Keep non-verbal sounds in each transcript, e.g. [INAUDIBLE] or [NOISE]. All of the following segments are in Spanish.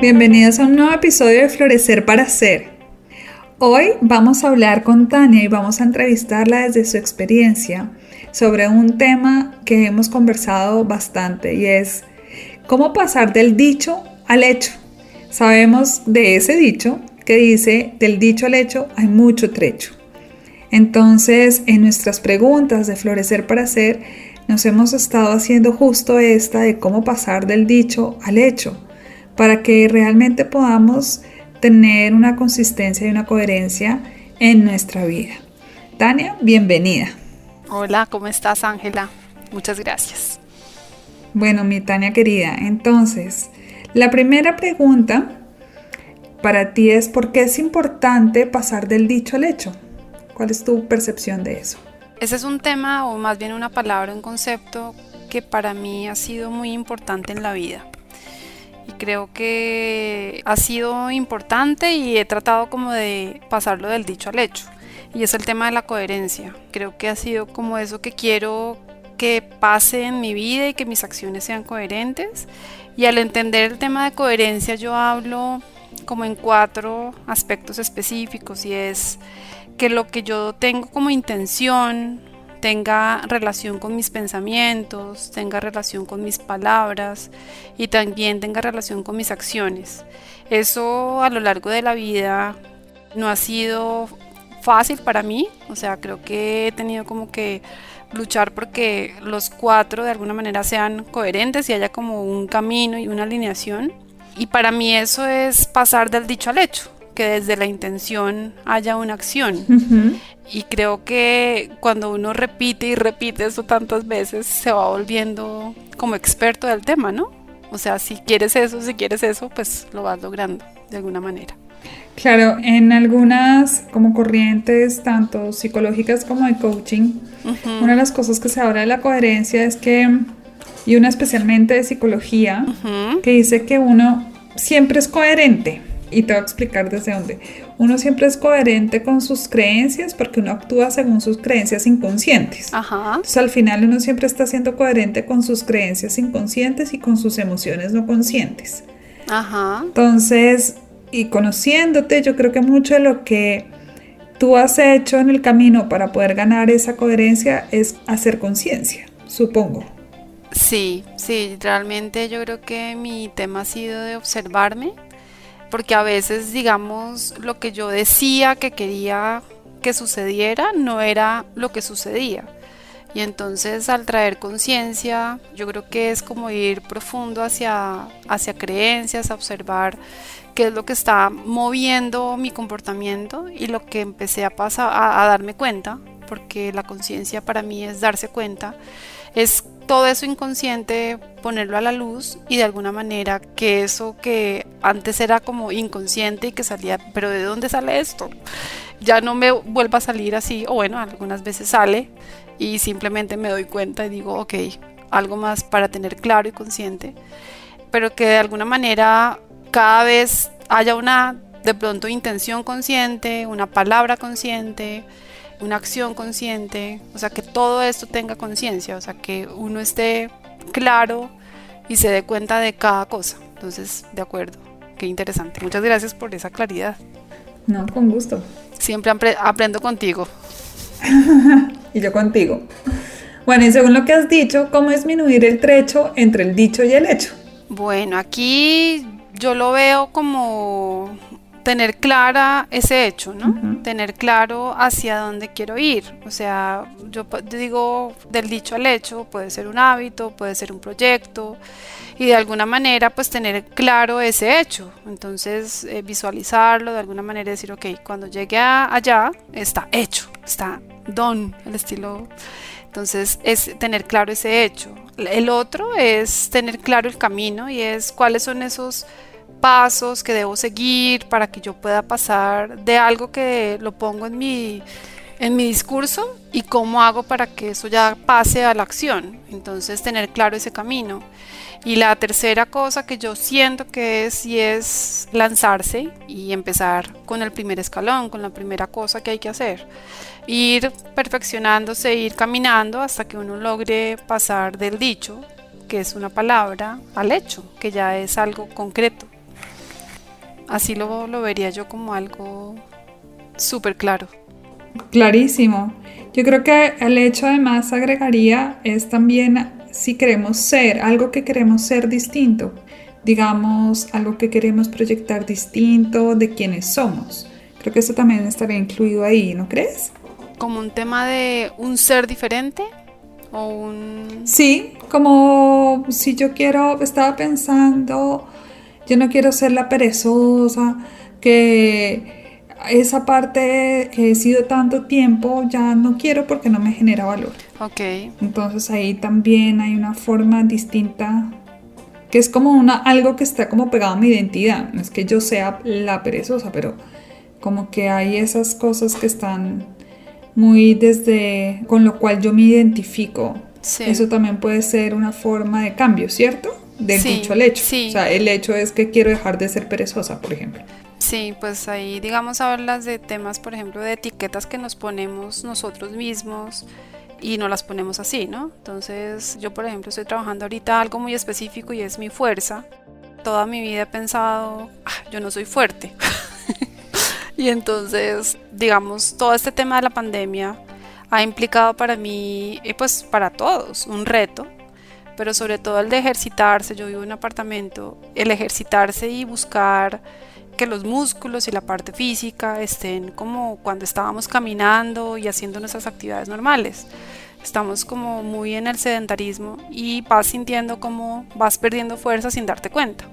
Bienvenidos a un nuevo episodio de Florecer para Ser. Hoy vamos a hablar con Tania y vamos a entrevistarla desde su experiencia sobre un tema que hemos conversado bastante y es cómo pasar del dicho al hecho. Sabemos de ese dicho que dice del dicho al hecho hay mucho trecho. Entonces, en nuestras preguntas de Florecer para Ser, nos hemos estado haciendo justo esta de cómo pasar del dicho al hecho para que realmente podamos tener una consistencia y una coherencia en nuestra vida. Tania, bienvenida. Hola, ¿cómo estás Ángela? Muchas gracias. Bueno, mi Tania querida, entonces, la primera pregunta para ti es ¿por qué es importante pasar del dicho al hecho? ¿Cuál es tu percepción de eso? Ese es un tema o más bien una palabra, un concepto que para mí ha sido muy importante en la vida y creo que ha sido importante y he tratado como de pasarlo del dicho al hecho. Y es el tema de la coherencia. Creo que ha sido como eso que quiero que pase en mi vida y que mis acciones sean coherentes. Y al entender el tema de coherencia yo hablo como en cuatro aspectos específicos y es que lo que yo tengo como intención, tenga relación con mis pensamientos, tenga relación con mis palabras y también tenga relación con mis acciones. Eso a lo largo de la vida no ha sido fácil para mí, o sea, creo que he tenido como que luchar porque los cuatro de alguna manera sean coherentes y haya como un camino y una alineación. Y para mí eso es pasar del dicho al hecho que desde la intención haya una acción. Y creo que cuando uno repite y repite eso tantas veces, se va volviendo como experto del tema, ¿no? O sea, si quieres eso, si quieres eso, pues lo vas logrando de alguna manera. Claro, en algunas como corrientes, tanto psicológicas como de coaching, una de las cosas que se habla de la coherencia es que, y una especialmente de psicología, que dice que uno siempre es coherente. Y te voy a explicar desde dónde. Uno siempre es coherente con sus creencias porque uno actúa según sus creencias inconscientes. Ajá. Entonces al final uno siempre está siendo coherente con sus creencias inconscientes y con sus emociones no conscientes. Ajá. Entonces, y conociéndote, yo creo que mucho de lo que tú has hecho en el camino para poder ganar esa coherencia es hacer conciencia, supongo. Sí, sí, realmente yo creo que mi tema ha sido de observarme porque a veces, digamos, lo que yo decía que quería que sucediera no era lo que sucedía. Y entonces al traer conciencia, yo creo que es como ir profundo hacia, hacia creencias, a observar qué es lo que está moviendo mi comportamiento y lo que empecé a, pasar, a darme cuenta, porque la conciencia para mí es darse cuenta, es todo eso inconsciente ponerlo a la luz y de alguna manera que eso que antes era como inconsciente y que salía, pero ¿de dónde sale esto? Ya no me vuelva a salir así, o bueno, algunas veces sale y simplemente me doy cuenta y digo, ok, algo más para tener claro y consciente, pero que de alguna manera cada vez haya una de pronto intención consciente, una palabra consciente, una acción consciente, o sea, que todo esto tenga conciencia, o sea, que uno esté claro y se dé cuenta de cada cosa. Entonces, de acuerdo, qué interesante. Muchas gracias por esa claridad. No, con gusto. Siempre aprendo contigo. [LAUGHS] y yo contigo. Bueno, y según lo que has dicho, ¿cómo disminuir el trecho entre el dicho y el hecho? Bueno, aquí yo lo veo como tener clara ese hecho, ¿no? Tener claro hacia dónde quiero ir. O sea, yo digo del dicho al hecho, puede ser un hábito, puede ser un proyecto y de alguna manera pues tener claro ese hecho. Entonces eh, visualizarlo de alguna manera decir, ok, cuando llegue allá está hecho, está done, el estilo Entonces es tener claro ese hecho. El otro es tener claro el camino y es cuáles son esos pasos que debo seguir para que yo pueda pasar de algo que lo pongo en mi, en mi discurso y cómo hago para que eso ya pase a la acción. Entonces tener claro ese camino. Y la tercera cosa que yo siento que es y es lanzarse y empezar con el primer escalón, con la primera cosa que hay que hacer. Ir perfeccionándose, ir caminando hasta que uno logre pasar del dicho, que es una palabra, al hecho, que ya es algo concreto. Así lo, lo vería yo como algo súper claro. Clarísimo. Yo creo que el hecho además agregaría es también si queremos ser, algo que queremos ser distinto, digamos, algo que queremos proyectar distinto de quienes somos. Creo que eso también estaría incluido ahí, ¿no crees? Como un tema de un ser diferente o un... Sí, como si yo quiero, estaba pensando yo no quiero ser la perezosa, que esa parte que he sido tanto tiempo ya no quiero porque no me genera valor. Ok. Entonces ahí también hay una forma distinta que es como una algo que está como pegado a mi identidad. No es que yo sea la perezosa, pero como que hay esas cosas que están muy desde con lo cual yo me identifico. Eso también puede ser una forma de cambio, ¿cierto? Del dicho al hecho. O sea, el hecho es que quiero dejar de ser perezosa, por ejemplo. Sí, pues ahí digamos hablas de temas, por ejemplo, de etiquetas que nos ponemos nosotros mismos y no las ponemos así, ¿no? Entonces yo, por ejemplo, estoy trabajando ahorita algo muy específico y es mi fuerza. Toda mi vida he pensado, ah, yo no soy fuerte. [LAUGHS] y entonces, digamos, todo este tema de la pandemia ha implicado para mí, y pues para todos, un reto pero sobre todo el de ejercitarse, yo vivo en un apartamento, el ejercitarse y buscar que los músculos y la parte física estén como cuando estábamos caminando y haciendo nuestras actividades normales. Estamos como muy en el sedentarismo y vas sintiendo como vas perdiendo fuerza sin darte cuenta.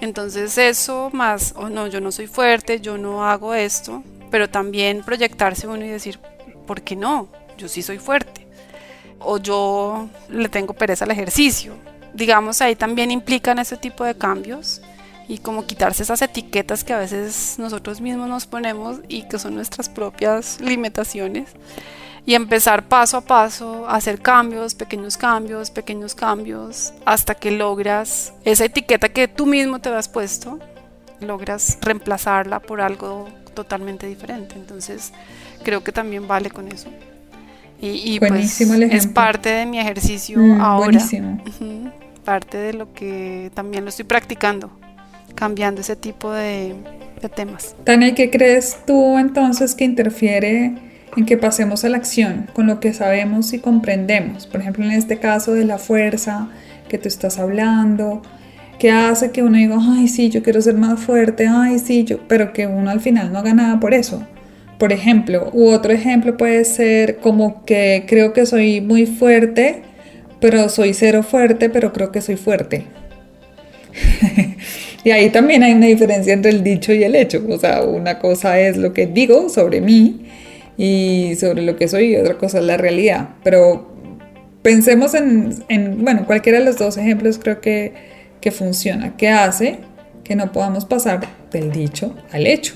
Entonces eso más, o oh no, yo no soy fuerte, yo no hago esto, pero también proyectarse uno y decir, ¿por qué no? Yo sí soy fuerte o yo le tengo pereza al ejercicio. Digamos, ahí también implican ese tipo de cambios y como quitarse esas etiquetas que a veces nosotros mismos nos ponemos y que son nuestras propias limitaciones y empezar paso a paso a hacer cambios, pequeños cambios, pequeños cambios, hasta que logras esa etiqueta que tú mismo te has puesto, logras reemplazarla por algo totalmente diferente. Entonces, creo que también vale con eso. Y, pues es parte de mi ejercicio mm, ahora. Parte de lo que también lo estoy practicando, cambiando ese tipo de, temas. Tania, ¿qué crees tú entonces que interfiere en que pasemos a la acción con lo que sabemos y comprendemos? Por ejemplo, en este caso de la fuerza que tú estás hablando, que hace que uno diga, ay, sí, yo quiero ser más fuerte, ay, sí, yo, pero que uno al final no haga nada por eso. Por ejemplo, u otro ejemplo puede ser como que creo que soy muy fuerte, pero soy cero fuerte, pero creo que soy fuerte. [LAUGHS] y ahí también hay una diferencia entre el dicho y el hecho. O sea, una cosa es lo que digo sobre mí y sobre lo que soy y otra cosa es la realidad. Pero pensemos en, en bueno, cualquiera de los dos ejemplos creo que, que funciona. ¿Qué hace que no podamos pasar del dicho al hecho?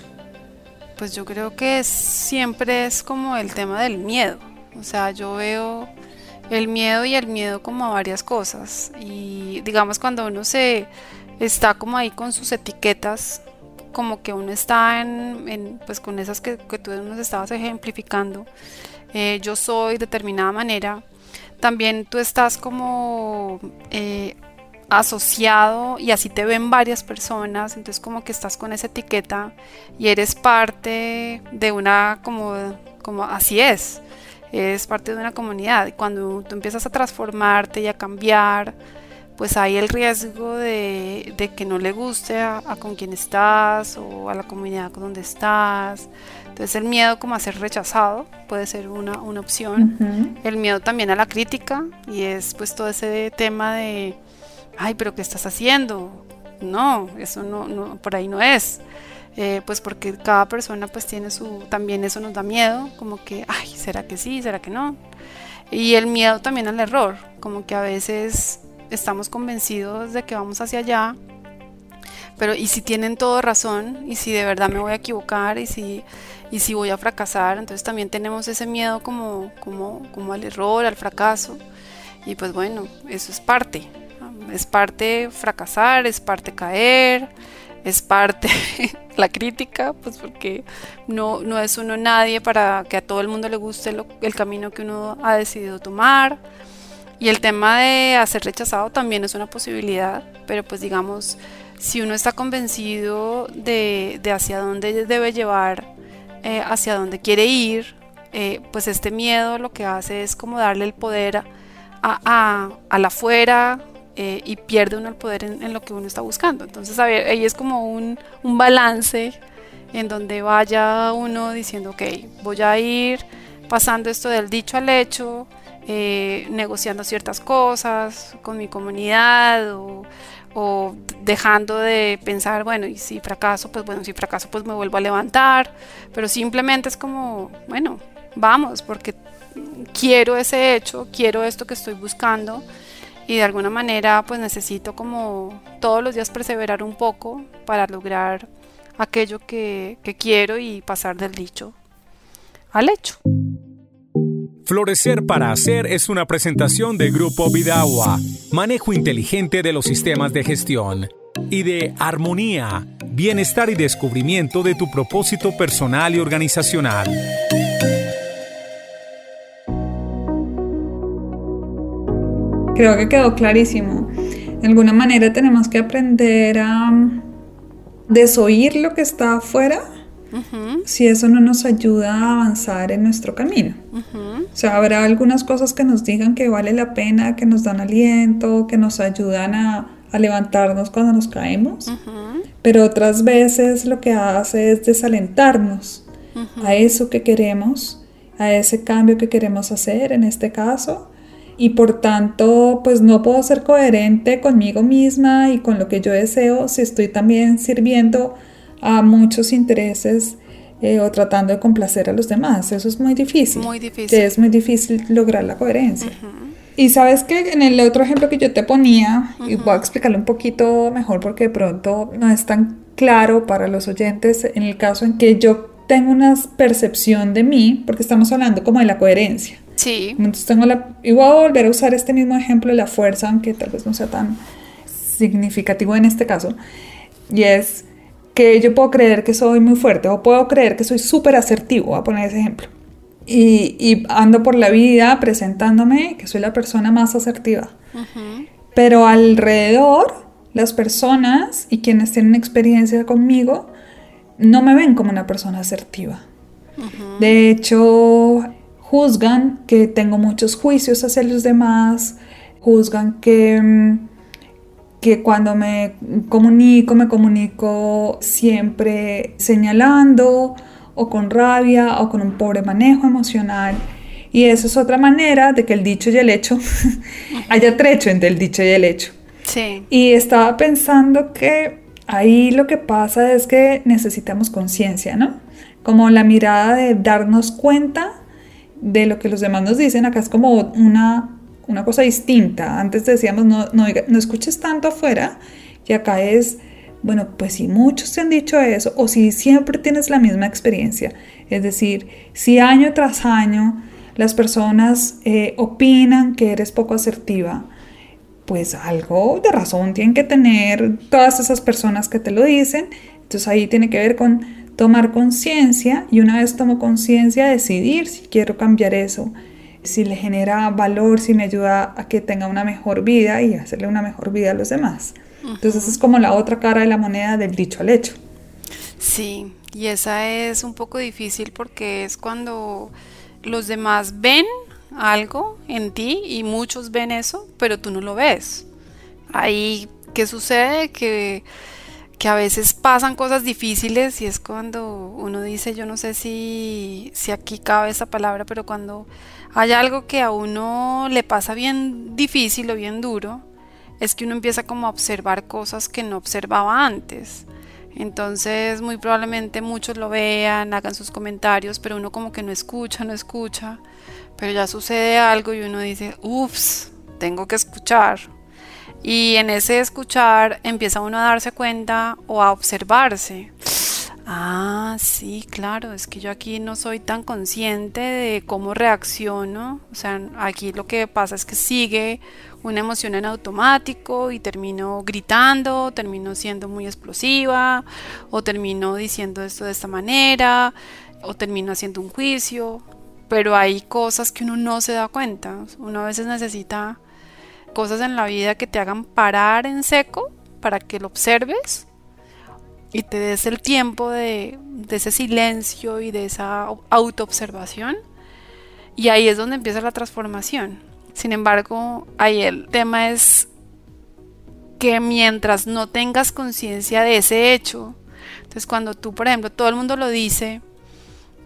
Pues yo creo que siempre es como el tema del miedo. O sea, yo veo el miedo y el miedo como a varias cosas. Y digamos cuando uno se está como ahí con sus etiquetas, como que uno está en, pues con esas que, tú nos estabas ejemplificando, eh, yo soy de determinada manera, también tú estás como eh, asociado y así te ven varias personas, entonces como que estás con esa etiqueta y eres parte de una como, como así es, es parte de una comunidad y cuando tú empiezas a transformarte y a cambiar, pues hay el riesgo de, que no le guste a, con quien estás o a la comunidad con donde estás. Entonces el miedo como a ser rechazado puede ser una, una opción. El miedo también a la crítica y es pues todo ese tema de ay, pero ¿qué estás haciendo? No, eso no, por ahí no es. Eh, pues porque cada persona pues tiene su, también eso nos da miedo, como que, ay, ¿será que sí? ¿Será que no? Y el miedo también al error, como que a veces estamos convencidos de que vamos hacia allá, pero y si tienen todo razón, y si de verdad me voy a equivocar, y si, y si voy a fracasar, entonces también tenemos ese miedo como, como, como al error, al fracaso. Y pues bueno, eso es parte, es parte fracasar, es parte caer, es parte [LAUGHS] la crítica, pues porque no, no es uno nadie para que a todo el mundo le guste el camino que uno ha decidido tomar. Y el tema de hacer rechazado también es una posibilidad, pero pues digamos, si uno está convencido de, hacia dónde debe llevar, eh, hacia dónde quiere ir, eh, pues este miedo lo que hace es como darle el poder a, a, a la afuera, eh, y pierde uno el poder en, lo que uno está buscando. Entonces, a ver, ahí es como un, un balance en donde vaya uno diciendo, ok, voy a ir pasando esto del dicho al hecho, eh, negociando ciertas cosas con mi comunidad o, o, dejando de pensar, bueno, y si fracaso, pues bueno, si fracaso, pues me vuelvo a levantar, pero simplemente es como, bueno, vamos, porque quiero ese hecho, quiero esto que estoy buscando y de alguna manera pues necesito como todos los días perseverar un poco para lograr aquello que, quiero y pasar del dicho al hecho. Florecer para Hacer es una presentación de Grupo Vidagua, manejo inteligente de los sistemas de gestión, y de Armonía, bienestar y descubrimiento de tu propósito personal y organizacional. Creo que quedó clarísimo. De alguna manera tenemos que aprender a desoír lo que está afuera si eso no nos ayuda a avanzar en nuestro camino. O sea, habrá algunas cosas que nos digan que vale la pena, que nos dan aliento, que nos ayudan a, levantarnos cuando nos caemos, pero otras veces lo que hace es desalentarnos a eso que queremos, a ese cambio que queremos hacer en este caso y por tanto pues no puedo ser coherente conmigo misma y con lo que yo deseo si estoy también sirviendo a muchos intereses eh, o tratando de complacer a los demás. Eso es muy difícil. Muy difícil. Es muy difícil lograr la coherencia. Y sabes que en el otro ejemplo que yo te ponía, y voy a explicarlo un poquito mejor porque de pronto no es tan claro para los oyentes en el caso en que yo tengo una percepción de mí, porque estamos hablando como de la coherencia. Sí. Entonces tengo la, y voy a volver a usar este mismo ejemplo de la fuerza, aunque tal vez no sea tan significativo en este caso. Y es que yo puedo creer que soy muy fuerte o puedo creer que soy súper asertivo, voy a poner ese ejemplo. Y, y, ando por la vida presentándome que soy la persona más asertiva. Pero alrededor, las personas y quienes tienen experiencia conmigo no me ven como una persona asertiva. De hecho, juzgan que tengo muchos juicios hacia los demás, juzgan que, mm, que cuando me comunico, me comunico siempre señalando o con rabia o con un pobre manejo emocional. Y eso es otra manera de que el dicho y el hecho [LAUGHS] haya trecho entre el dicho y el hecho. Sí. Y estaba pensando que ahí lo que pasa es que necesitamos conciencia, ¿no? Como la mirada de darnos cuenta de lo que los demás nos dicen, acá es como una, una cosa distinta. Antes decíamos, no, no, no escuches tanto afuera, y acá es, bueno, pues si muchos te han dicho eso, o si siempre tienes la misma experiencia, es decir, si año tras año las personas eh, opinan que eres poco asertiva, pues algo de razón tienen que tener todas esas personas que te lo dicen. Entonces ahí tiene que ver con tomar conciencia y una vez tomo conciencia decidir si quiero cambiar eso, si le genera valor, si me ayuda a que tenga una mejor vida y hacerle una mejor vida a los demás. Entonces es como la otra cara de la moneda del dicho al hecho. Sí, y esa es un poco difícil porque es cuando los demás ven algo en ti y muchos ven eso, pero tú no lo ves. Ahí, ¿qué sucede? Que que a veces pasan cosas difíciles y es cuando uno dice, yo no sé si, si aquí cabe esa palabra, pero cuando hay algo que a uno le pasa bien difícil o bien duro, es que uno empieza como a observar cosas que no observaba antes. Entonces muy probablemente muchos lo vean, hagan sus comentarios, pero uno como que no escucha, no escucha, pero ya sucede algo y uno dice, ups, tengo que escuchar. Y en ese escuchar empieza uno a darse cuenta o a observarse. Ah, sí, claro, es que yo aquí no soy tan consciente de cómo reacciono. O sea, aquí lo que pasa es que sigue una emoción en automático y termino gritando, termino siendo muy explosiva, o termino diciendo esto de esta manera, o termino haciendo un juicio. Pero hay cosas que uno no se da cuenta. Uno a veces necesita cosas en la vida que te hagan parar en seco para que lo observes y te des el tiempo de, ese silencio y de esa autoobservación. Y ahí es donde empieza la transformación. Sin embargo, ahí el tema es que mientras no tengas conciencia de ese hecho, entonces cuando tú, por ejemplo, todo el mundo lo dice,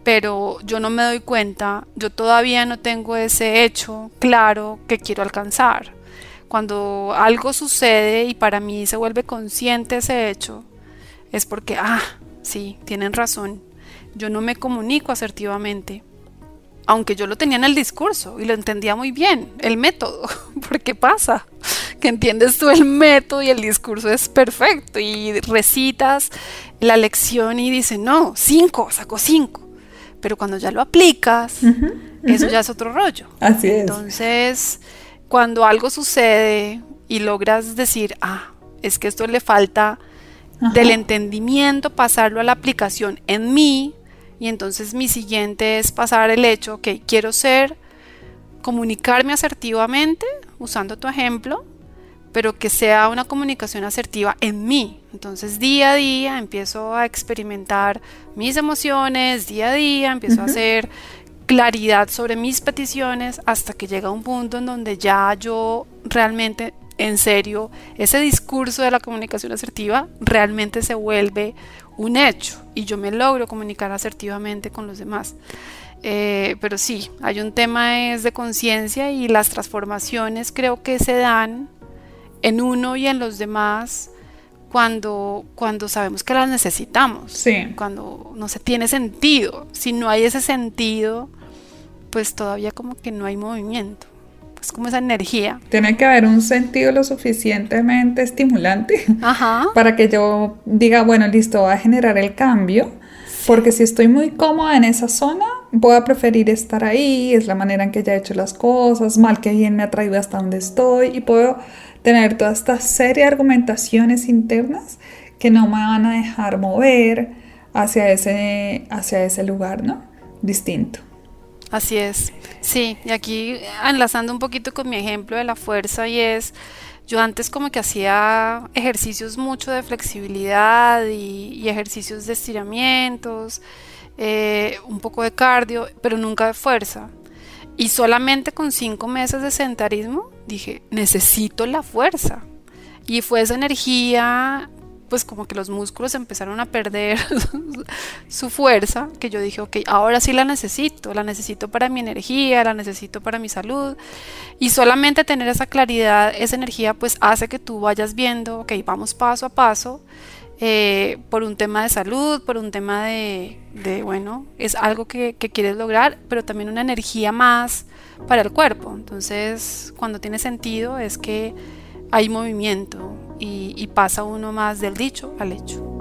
pero yo no me doy cuenta, yo todavía no tengo ese hecho claro que quiero alcanzar. Cuando algo sucede y para mí se vuelve consciente ese hecho, es porque, ah, sí, tienen razón, yo no me comunico asertivamente. Aunque yo lo tenía en el discurso y lo entendía muy bien, el método, [LAUGHS] porque pasa que entiendes tú el método y el discurso es perfecto y recitas la lección y dices, no, cinco, saco cinco. Pero cuando ya lo aplicas, eso ya es otro rollo. Así es. Entonces, cuando algo sucede y logras decir, ah, es que esto le falta del entendimiento, pasarlo a la aplicación en mí. Y entonces mi siguiente es pasar el hecho, que quiero ser, comunicarme asertivamente, usando tu ejemplo, pero que sea una comunicación asertiva en mí. Entonces día a día empiezo a experimentar mis emociones, día a día empiezo a hacer claridad sobre mis peticiones hasta que llega un punto en donde ya yo realmente en serio, ese discurso de la comunicación asertiva realmente se vuelve un hecho y yo me logro comunicar asertivamente con los demás. Eh, pero sí, hay un tema es de conciencia y las transformaciones creo que se dan en uno y en los demás cuando, cuando sabemos que las necesitamos, cuando no se tiene sentido. Si no hay ese sentido, pues todavía como que no hay movimiento es como esa energía. Tiene que haber un sentido lo suficientemente estimulante [LAUGHS] para que yo diga, bueno, listo, voy a generar el cambio. Porque si estoy muy cómoda en esa zona, voy a preferir estar ahí, es la manera en que ya he hecho las cosas, mal que bien me ha traído hasta donde estoy y puedo tener toda esta serie de argumentaciones internas que no me van a dejar mover hacia ese, hacia ese lugar, ¿no? Distinto. Así es. Sí, y aquí enlazando un poquito con mi ejemplo de la fuerza y es, yo antes como que hacía ejercicios mucho de flexibilidad y, ejercicios de estiramientos, eh, un poco de cardio, pero nunca de fuerza. Y solamente con cinco meses de sedentarismo dije, necesito la fuerza. Y fue esa energía pues como que los músculos empezaron a perder [LAUGHS] su fuerza, que yo dije, ok, ahora sí la necesito, la necesito para mi energía, la necesito para mi salud. Y solamente tener esa claridad, esa energía, pues hace que tú vayas viendo, ok, vamos paso a paso. Eh, por un tema de salud, por un tema de, bueno, es algo que, quieres lograr, pero también una energía más para el cuerpo. Entonces, cuando tiene sentido es que hay movimiento y, pasa uno más del dicho al hecho.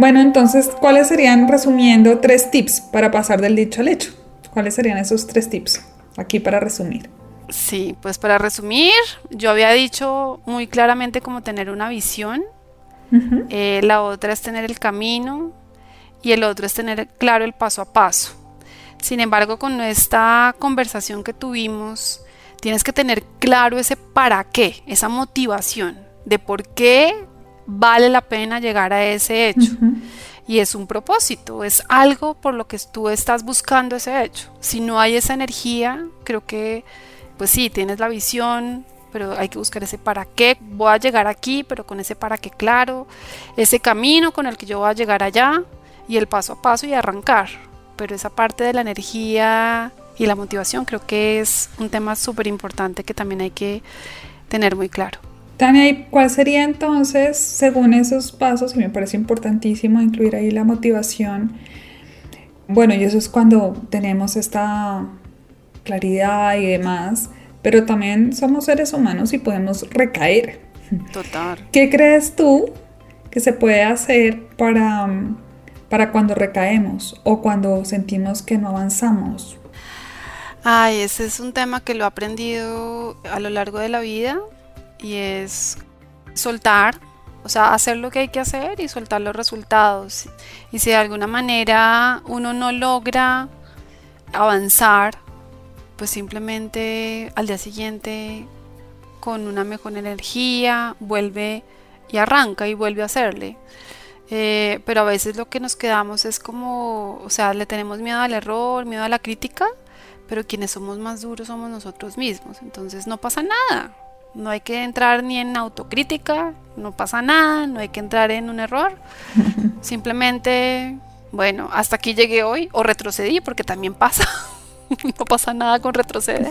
Bueno, entonces, ¿cuáles serían, resumiendo, tres tips para pasar del dicho al hecho? ¿Cuáles serían esos tres tips? Aquí para resumir. Sí, pues para resumir, yo había dicho muy claramente cómo tener una visión eh, la otra es tener el camino y el otro es tener claro el paso a paso. Sin embargo, con esta conversación que tuvimos, tienes que tener claro ese para qué, esa motivación de por qué vale la pena llegar a ese hecho. Y es un propósito, es algo por lo que tú estás buscando ese hecho. Si no hay esa energía, creo que, pues sí, tienes la visión, pero hay que buscar ese para qué voy a llegar aquí, pero con ese para qué claro, ese camino con el que yo voy a llegar allá y el paso a paso y arrancar. Pero esa parte de la energía y la motivación creo que es un tema súper importante que también hay que tener muy claro. Tania, ¿cuál sería entonces, según esos pasos, y me parece importantísimo incluir ahí la motivación? Bueno, y eso es cuando tenemos esta claridad y demás, pero también somos seres humanos y podemos recaer. Total. [LAUGHS] ¿Qué crees tú que se puede hacer para, para cuando recaemos o cuando sentimos que no avanzamos? Ay, ese es un tema que lo he aprendido a lo largo de la vida y es soltar, o sea, hacer lo que hay que hacer y soltar los resultados. Y si de alguna manera uno no logra avanzar, pues simplemente al día siguiente con una mejor energía vuelve y arranca y vuelve a hacerle. Eh, pero a veces lo que nos quedamos es como, o sea, le tenemos miedo al error, miedo a la crítica, pero quienes somos más duros somos nosotros mismos. Entonces no pasa nada. No hay que entrar ni en autocrítica, no pasa nada, no hay que entrar en un error. [LAUGHS] Simplemente, bueno, hasta aquí llegué hoy o retrocedí porque también pasa. [LAUGHS] no pasa nada con retroceder.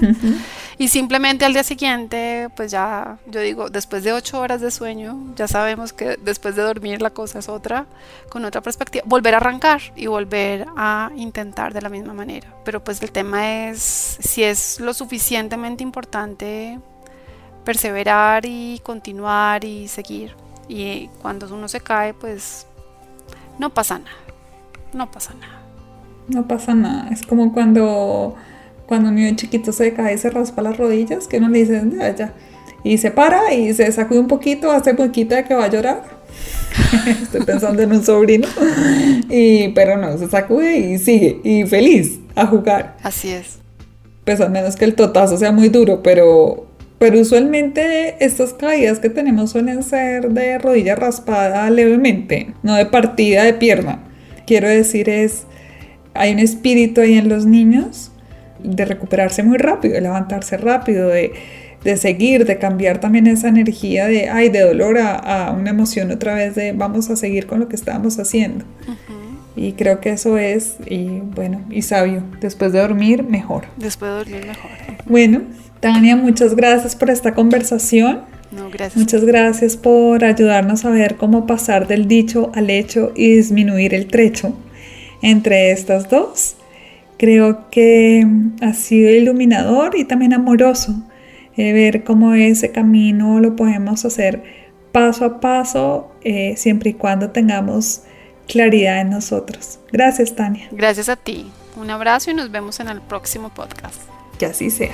y simplemente al día siguiente, pues ya, yo digo, después de ocho horas de sueño, ya sabemos que después de dormir la cosa es otra, con otra perspectiva, volver a arrancar y volver a intentar de la misma manera. Pero pues el tema es si es lo suficientemente importante perseverar y continuar y seguir. Y cuando uno se cae, pues no pasa nada. No pasa nada. No pasa nada. Es como cuando, cuando un niño chiquito se cae y se raspa las rodillas, que uno le dice, ya, ya. Y se para y se sacude un poquito, hace poquito de que va a llorar. [LAUGHS] Estoy pensando en un sobrino. Y, pero no, se sacude y sigue. Y feliz a jugar. Así es. Pues a menos que el totazo sea muy duro, pero pero usualmente estas caídas que tenemos suelen ser de rodilla raspada levemente, no de partida de pierna. Quiero decir es, hay un espíritu ahí en los niños de recuperarse muy rápido, de levantarse rápido, de, seguir, de cambiar también esa energía de, ay, de dolor a, una emoción otra vez de vamos a seguir con lo que estábamos haciendo. Y creo que eso es, y bueno, y sabio. Después de dormir, mejor. Después de dormir, mejor. Bueno, Tania, muchas gracias por esta conversación. No, gracias. Muchas gracias por ayudarnos a ver cómo pasar del dicho al hecho y disminuir el trecho entre estas dos. Creo que ha sido iluminador y también amoroso eh, ver cómo ese camino lo podemos hacer paso a paso, eh, siempre y cuando tengamos claridad en nosotros. Gracias, Tania. Gracias a ti. Un abrazo y nos vemos en el próximo podcast. Que así sea.